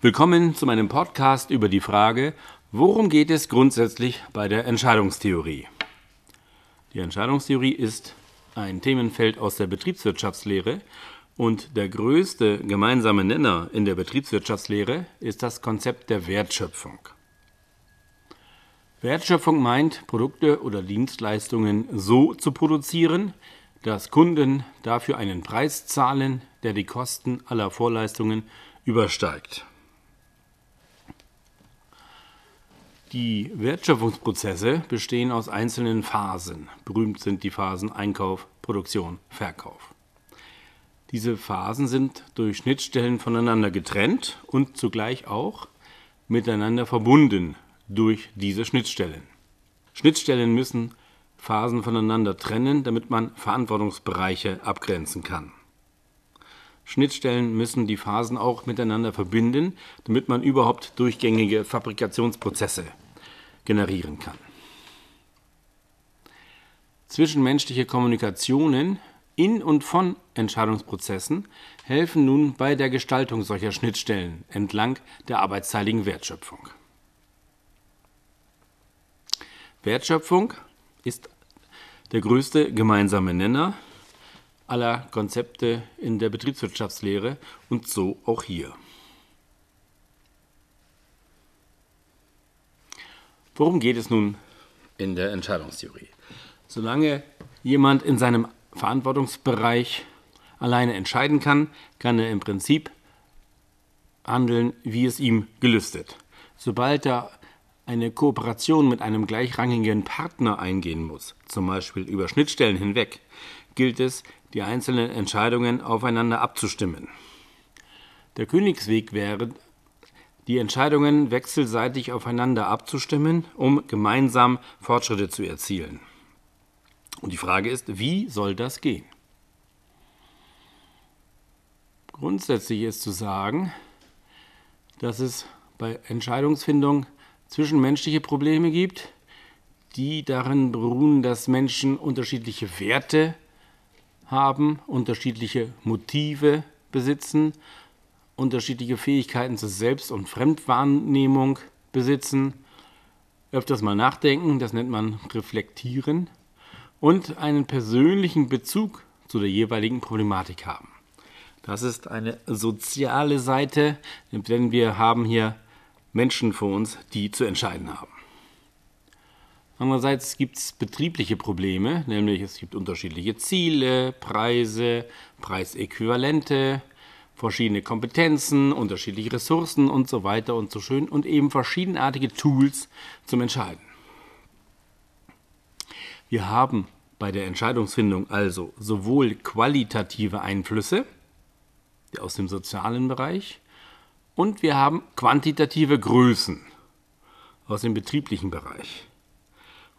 Willkommen zu meinem Podcast über die Frage, worum geht es grundsätzlich bei der Entscheidungstheorie? Die Entscheidungstheorie ist ein Themenfeld aus der Betriebswirtschaftslehre und der größte gemeinsame Nenner in der Betriebswirtschaftslehre ist das Konzept der Wertschöpfung. Wertschöpfung meint, Produkte oder Dienstleistungen so zu produzieren, dass Kunden dafür einen Preis zahlen, der die Kosten aller Vorleistungen übersteigt. Die Wertschöpfungsprozesse bestehen aus einzelnen Phasen. Berühmt sind die Phasen Einkauf, Produktion, Verkauf. Diese Phasen sind durch Schnittstellen voneinander getrennt und zugleich auch miteinander verbunden durch diese Schnittstellen. Schnittstellen müssen Phasen voneinander trennen, damit man Verantwortungsbereiche abgrenzen kann. Schnittstellen müssen die Phasen auch miteinander verbinden, damit man überhaupt durchgängige Fabrikationsprozesse generieren kann. Zwischenmenschliche Kommunikationen in und von Entscheidungsprozessen helfen nun bei der Gestaltung solcher Schnittstellen entlang der arbeitsteiligen Wertschöpfung. Wertschöpfung ist der größte gemeinsame Nenner aller Konzepte in der Betriebswirtschaftslehre und so auch hier. Worum geht es nun in der Entscheidungstheorie? Solange jemand in seinem Verantwortungsbereich alleine entscheiden kann, kann er im Prinzip handeln, wie es ihm gelüstet. Sobald er eine Kooperation mit einem gleichrangigen Partner eingehen muss, zum Beispiel über Schnittstellen hinweg, gilt es, die einzelnen Entscheidungen aufeinander abzustimmen. Der Königsweg wäre, die Entscheidungen wechselseitig aufeinander abzustimmen, um gemeinsam Fortschritte zu erzielen. Und die Frage ist, wie soll das gehen? Grundsätzlich ist zu sagen, dass es bei Entscheidungsfindung zwischenmenschliche Probleme gibt, die darin beruhen, dass Menschen unterschiedliche Werte haben, unterschiedliche Motive besitzen, unterschiedliche Fähigkeiten zur Selbst- und Fremdwahrnehmung besitzen, öfters mal nachdenken, das nennt man reflektieren, und einen persönlichen Bezug zu der jeweiligen Problematik haben. Das ist eine soziale Seite, denn wir haben hier Menschen vor uns, die zu entscheiden haben. Andererseits gibt es betriebliche Probleme, nämlich es gibt unterschiedliche Ziele, Preise, Preisäquivalente, verschiedene Kompetenzen, unterschiedliche Ressourcen und so weiter und so schön und eben verschiedenartige Tools zum Entscheiden. Wir haben bei der Entscheidungsfindung also sowohl qualitative Einflüsse aus dem sozialen Bereich und wir haben quantitative Größen aus dem betrieblichen Bereich.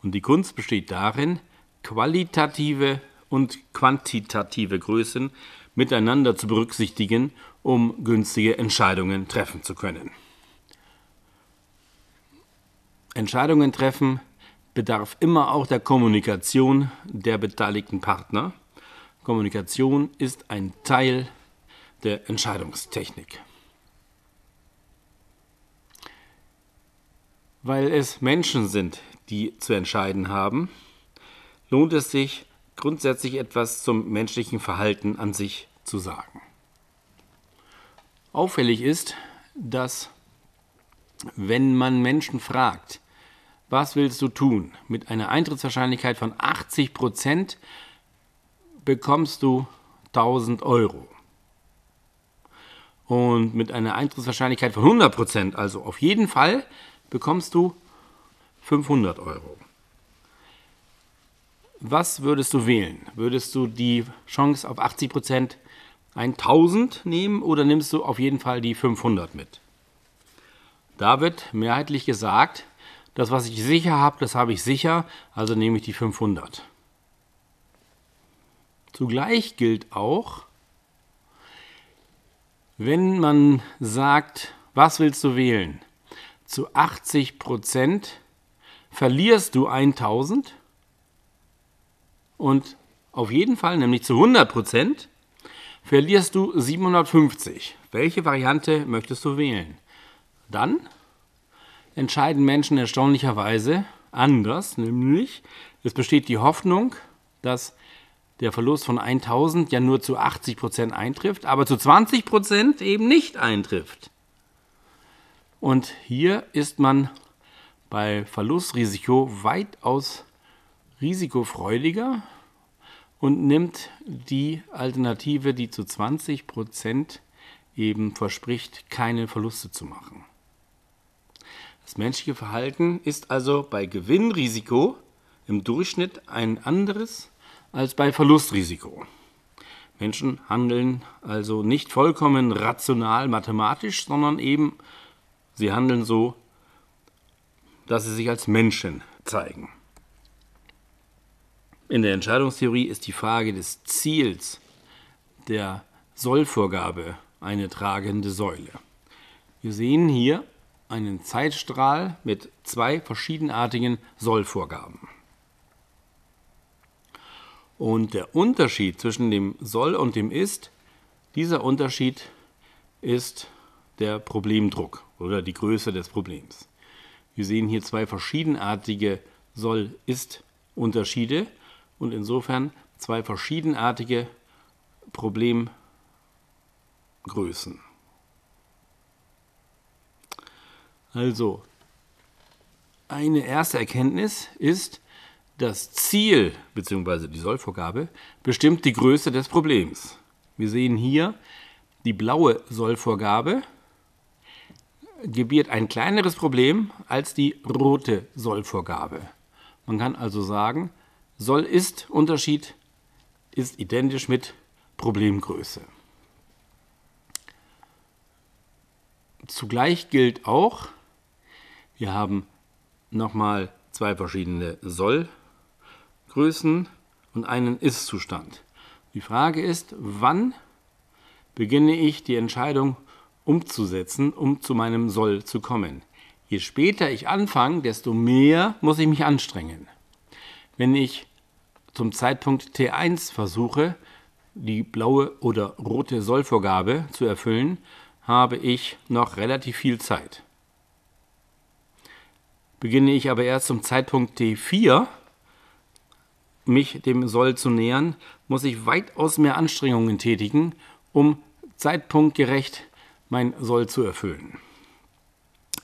Und die Kunst besteht darin, qualitative und quantitative Größen miteinander zu berücksichtigen, um günstige Entscheidungen treffen zu können. Entscheidungen treffen bedarf immer auch der Kommunikation der beteiligten Partner. Kommunikation ist ein Teil der Entscheidungstechnik. Weil es Menschen sind, die zu entscheiden haben, lohnt es sich grundsätzlich etwas zum menschlichen Verhalten an sich zu sagen. Auffällig ist, dass wenn man Menschen fragt, was willst du tun? Mit einer Eintrittswahrscheinlichkeit von 80 Prozent bekommst du 1000 Euro. Und mit einer Eintrittswahrscheinlichkeit von 100 Prozent, also auf jeden Fall, bekommst du 500 Euro. Was würdest du wählen? Würdest du die Chance auf 80 Prozent 1000 nehmen oder nimmst du auf jeden Fall die 500 mit? Da wird mehrheitlich gesagt, das, was ich sicher habe, das habe ich sicher, also nehme ich die 500. Zugleich gilt auch, wenn man sagt, was willst du wählen? Zu 80 Prozent verlierst du 1000 und auf jeden Fall, nämlich zu 100 Prozent, verlierst du 750. Welche Variante möchtest du wählen? Dann entscheiden Menschen erstaunlicherweise anders, nämlich es besteht die Hoffnung, dass der Verlust von 1000 ja nur zu 80 Prozent eintrifft, aber zu 20 Prozent eben nicht eintrifft. Und hier ist man bei Verlustrisiko weitaus risikofreudiger und nimmt die Alternative, die zu 20 Prozent eben verspricht, keine Verluste zu machen. Das menschliche Verhalten ist also bei Gewinnrisiko im Durchschnitt ein anderes als bei Verlustrisiko. Menschen handeln also nicht vollkommen rational mathematisch, sondern eben sie handeln so, dass sie sich als Menschen zeigen. In der Entscheidungstheorie ist die Frage des Ziels der Sollvorgabe eine tragende Säule. Wir sehen hier einen Zeitstrahl mit zwei verschiedenartigen Sollvorgaben. Und der Unterschied zwischen dem Soll und dem Ist, dieser Unterschied ist der Problemdruck oder die Größe des Problems. Wir sehen hier zwei verschiedenartige Soll-Ist-Unterschiede und insofern zwei verschiedenartige Problemgrößen. Also, eine erste Erkenntnis ist, das Ziel bzw. die Sollvorgabe bestimmt die Größe des Problems. Wir sehen hier die blaue Sollvorgabe gebiert ein kleineres Problem als die rote Sollvorgabe. Man kann also sagen, soll-ist-Unterschied ist identisch mit Problemgröße. Zugleich gilt auch, wir haben nochmal zwei verschiedene Sollgrößen und einen Ist-Zustand. Die Frage ist, wann beginne ich die Entscheidung umzusetzen, um zu meinem Soll zu kommen. Je später ich anfange, desto mehr muss ich mich anstrengen. Wenn ich zum Zeitpunkt T1 versuche, die blaue oder rote Sollvorgabe zu erfüllen, habe ich noch relativ viel Zeit. Beginne ich aber erst zum Zeitpunkt T4 mich dem Soll zu nähern, muss ich weitaus mehr Anstrengungen tätigen, um zeitpunktgerecht mein Soll zu erfüllen.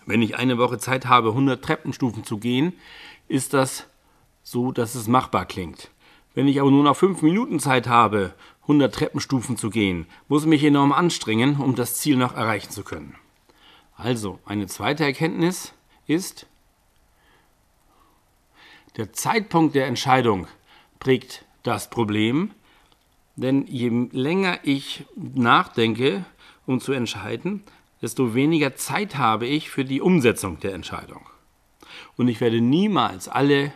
Wenn ich eine Woche Zeit habe, 100 Treppenstufen zu gehen, ist das so, dass es machbar klingt. Wenn ich aber nur noch fünf Minuten Zeit habe, 100 Treppenstufen zu gehen, muss ich mich enorm anstrengen, um das Ziel noch erreichen zu können. Also, eine zweite Erkenntnis ist, der Zeitpunkt der Entscheidung prägt das Problem, denn je länger ich nachdenke, um zu entscheiden, desto weniger Zeit habe ich für die Umsetzung der Entscheidung. Und ich werde niemals alle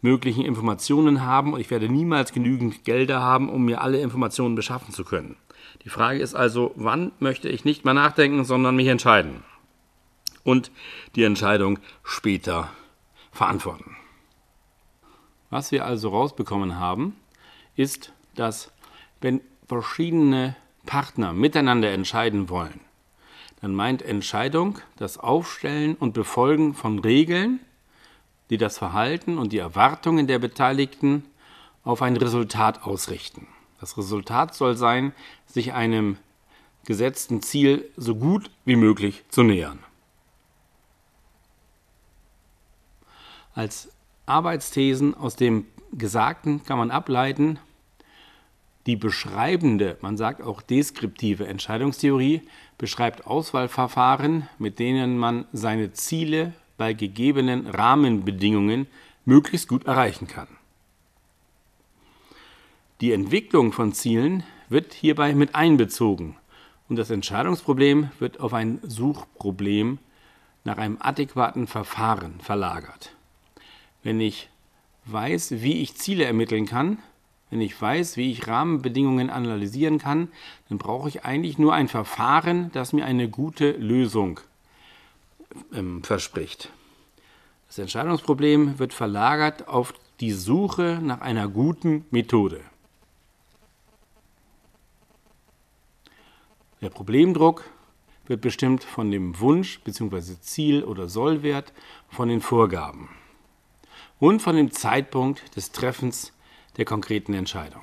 möglichen Informationen haben und ich werde niemals genügend Gelder haben, um mir alle Informationen beschaffen zu können. Die Frage ist also, wann möchte ich nicht mehr nachdenken, sondern mich entscheiden und die Entscheidung später verantworten. Was wir also rausbekommen haben, ist, dass wenn verschiedene Partner miteinander entscheiden wollen, dann meint Entscheidung das Aufstellen und Befolgen von Regeln, die das Verhalten und die Erwartungen der Beteiligten auf ein Resultat ausrichten. Das Resultat soll sein, sich einem gesetzten Ziel so gut wie möglich zu nähern. Als Arbeitsthesen aus dem Gesagten kann man ableiten, die beschreibende, man sagt auch deskriptive Entscheidungstheorie beschreibt Auswahlverfahren, mit denen man seine Ziele bei gegebenen Rahmenbedingungen möglichst gut erreichen kann. Die Entwicklung von Zielen wird hierbei mit einbezogen und das Entscheidungsproblem wird auf ein Suchproblem nach einem adäquaten Verfahren verlagert. Wenn ich weiß, wie ich Ziele ermitteln kann, wenn ich weiß, wie ich Rahmenbedingungen analysieren kann, dann brauche ich eigentlich nur ein Verfahren, das mir eine gute Lösung ähm, verspricht. Das Entscheidungsproblem wird verlagert auf die Suche nach einer guten Methode. Der Problemdruck wird bestimmt von dem Wunsch bzw. Ziel oder Sollwert von den Vorgaben und von dem Zeitpunkt des Treffens der konkreten Entscheidung.